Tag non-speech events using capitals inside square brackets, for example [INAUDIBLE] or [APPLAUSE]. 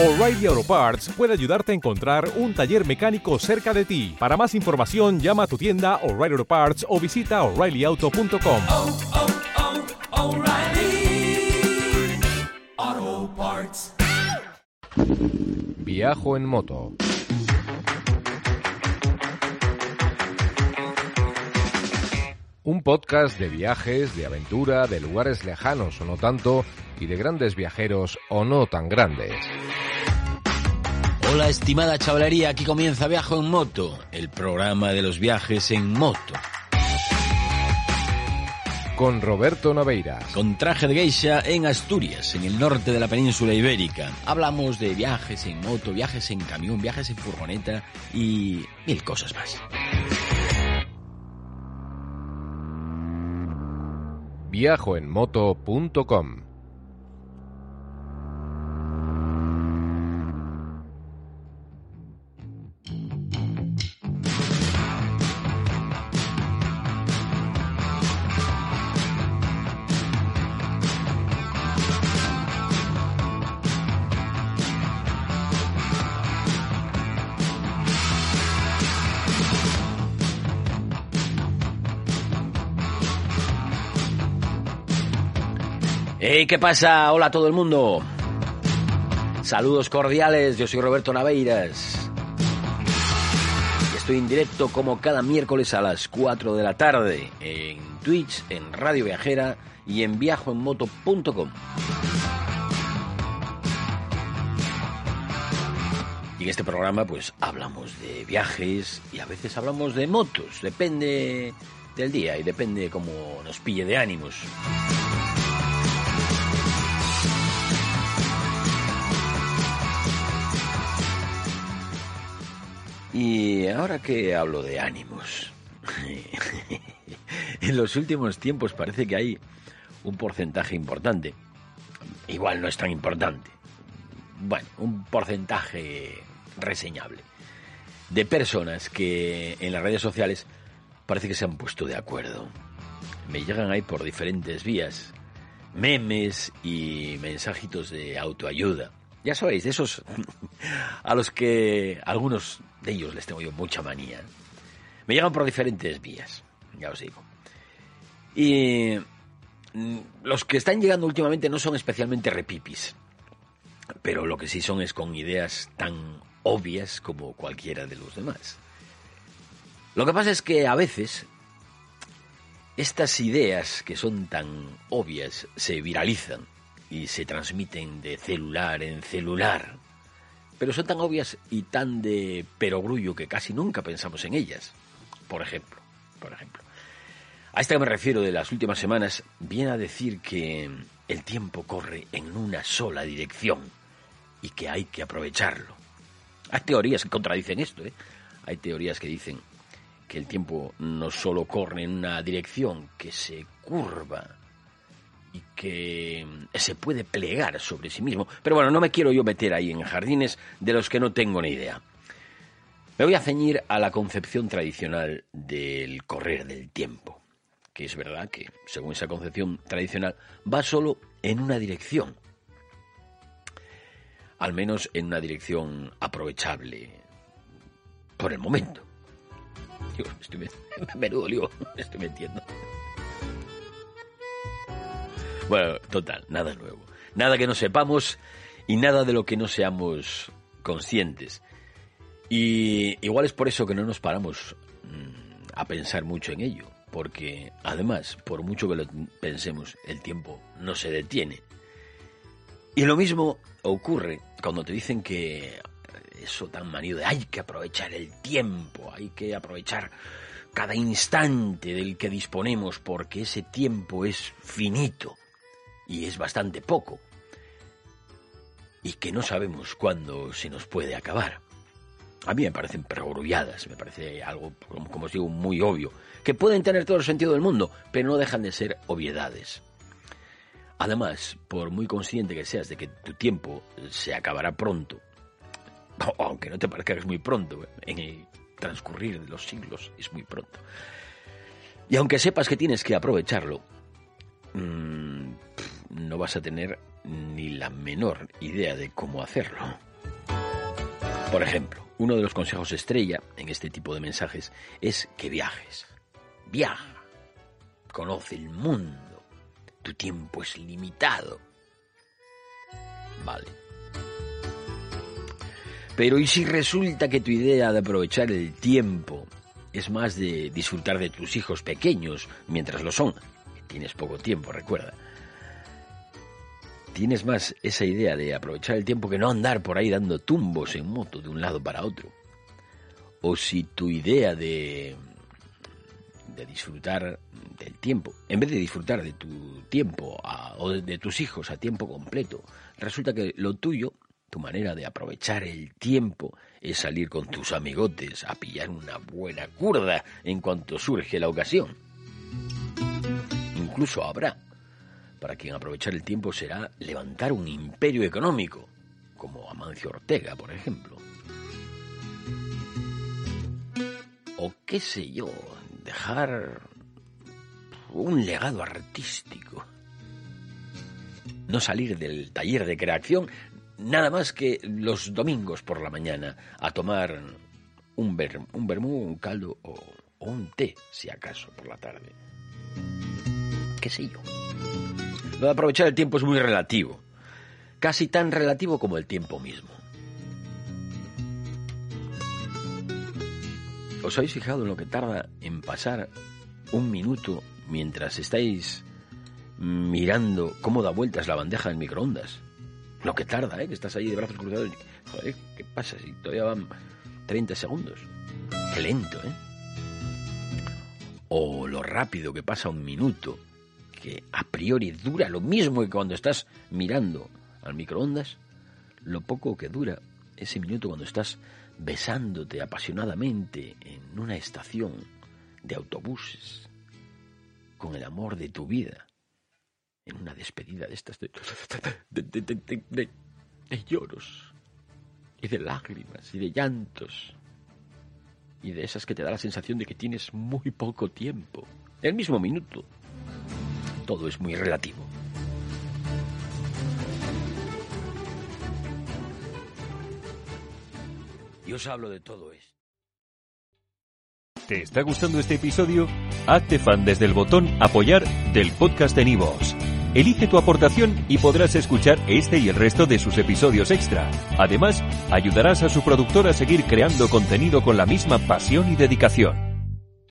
O'Reilly Auto Parts puede ayudarte a encontrar un taller mecánico cerca de ti. Para más información, llama a tu tienda O'Reilly Auto Parts o visita oreillyauto.com. oh, oh, Parts. Viajo en moto. Un podcast de viajes, de aventura, de lugares lejanos o no tanto, y de grandes viajeros o no tan grandes. Hola estimada chavalería, aquí comienza Viajo en Moto, el programa de los viajes en moto. Con Roberto Naveira. Con traje de geisha en Asturias, en el norte de la península ibérica. Hablamos de viajes en moto, viajes en camión, viajes en furgoneta y mil cosas más. Viajoenmoto.com Hey, ¿qué pasa? Hola a todo el mundo. Saludos cordiales, yo soy Roberto Naveiras. Estoy en directo como cada miércoles a las 4 de la tarde en Twitch, en Radio Viajera y en viajoenmoto.com. Y en este programa pues hablamos de viajes y a veces hablamos de motos, depende del día y depende cómo nos pille de ánimos. Ahora que hablo de ánimos, [LAUGHS] en los últimos tiempos parece que hay un porcentaje importante, igual no es tan importante, bueno, un porcentaje reseñable, de personas que en las redes sociales parece que se han puesto de acuerdo. Me llegan ahí por diferentes vías, memes y mensajitos de autoayuda. Ya sabéis, de esos [LAUGHS] a los que algunos de ellos les tengo yo mucha manía. Me llegan por diferentes vías, ya os digo. Y mm, los que están llegando últimamente no son especialmente repipis, pero lo que sí son es con ideas tan obvias como cualquiera de los demás. Lo que pasa es que a veces estas ideas que son tan obvias se viralizan y se transmiten de celular en celular. Pero son tan obvias y tan de perogrullo que casi nunca pensamos en ellas. Por ejemplo, por ejemplo. A esta que me refiero de las últimas semanas viene a decir que el tiempo corre en una sola dirección y que hay que aprovecharlo. Hay teorías que contradicen esto, ¿eh? Hay teorías que dicen que el tiempo no solo corre en una dirección, que se curva que se puede plegar sobre sí mismo. Pero bueno, no me quiero yo meter ahí en jardines de los que no tengo ni idea. Me voy a ceñir a la concepción tradicional del correr del tiempo, que es verdad que, según esa concepción tradicional, va solo en una dirección. Al menos en una dirección aprovechable por el momento. Digo, estoy menudo lío, me [LAUGHS] estoy metiendo. Bueno, total, nada nuevo. Nada que no sepamos y nada de lo que no seamos conscientes. Y igual es por eso que no nos paramos mm, a pensar mucho en ello. Porque además, por mucho que lo pensemos, el tiempo no se detiene. Y lo mismo ocurre cuando te dicen que eso tan manido de hay que aprovechar el tiempo, hay que aprovechar cada instante del que disponemos porque ese tiempo es finito y es bastante poco y que no sabemos cuándo se nos puede acabar. A mí me parecen perogrulladas, me parece algo, como os digo, muy obvio, que pueden tener todo el sentido del mundo, pero no dejan de ser obviedades. Además, por muy consciente que seas de que tu tiempo se acabará pronto, [LAUGHS] aunque no te parezca que es muy pronto, en el transcurrir de los siglos es muy pronto. Y aunque sepas que tienes que aprovecharlo, mmm, no vas a tener ni la menor idea de cómo hacerlo. Por ejemplo, uno de los consejos estrella en este tipo de mensajes es que viajes. Viaja. Conoce el mundo. Tu tiempo es limitado. Vale. Pero ¿y si resulta que tu idea de aprovechar el tiempo es más de disfrutar de tus hijos pequeños mientras lo son? Tienes poco tiempo, recuerda. Tienes más esa idea de aprovechar el tiempo que no andar por ahí dando tumbos en moto de un lado para otro. O si tu idea de, de disfrutar del tiempo, en vez de disfrutar de tu tiempo o de tus hijos a tiempo completo, resulta que lo tuyo, tu manera de aprovechar el tiempo, es salir con tus amigotes a pillar una buena curda en cuanto surge la ocasión. Incluso habrá para quien aprovechar el tiempo será levantar un imperio económico, como Amancio Ortega, por ejemplo. O qué sé yo, dejar un legado artístico. No salir del taller de creación nada más que los domingos por la mañana a tomar un, ver, un vermú, un caldo o, o un té, si acaso, por la tarde. ¿Qué sé yo? Lo de aprovechar el tiempo es muy relativo, casi tan relativo como el tiempo mismo. ¿Os habéis fijado en lo que tarda en pasar un minuto mientras estáis mirando cómo da vueltas la bandeja del microondas? Lo que tarda, ¿eh? Que estás ahí de brazos cruzados. y, Joder, ¿qué pasa si todavía van 30 segundos? Qué lento, ¿eh? O lo rápido que pasa un minuto a priori dura lo mismo que cuando estás mirando al microondas, lo poco que dura ese minuto cuando estás besándote apasionadamente en una estación de autobuses con el amor de tu vida, en una despedida de estas de- de- de- de lloros y de lágrimas y de llantos y de esas que te da la sensación de que tienes muy poco tiempo, el mismo minuto todo es muy relativo. Y os hablo de todo esto. ¿Te está gustando este episodio? Hazte fan desde el botón Apoyar del podcast de Nivos. Elige tu aportación y podrás escuchar este y el resto de sus episodios extra. Además, ayudarás a su productor a seguir creando contenido con la misma pasión y dedicación.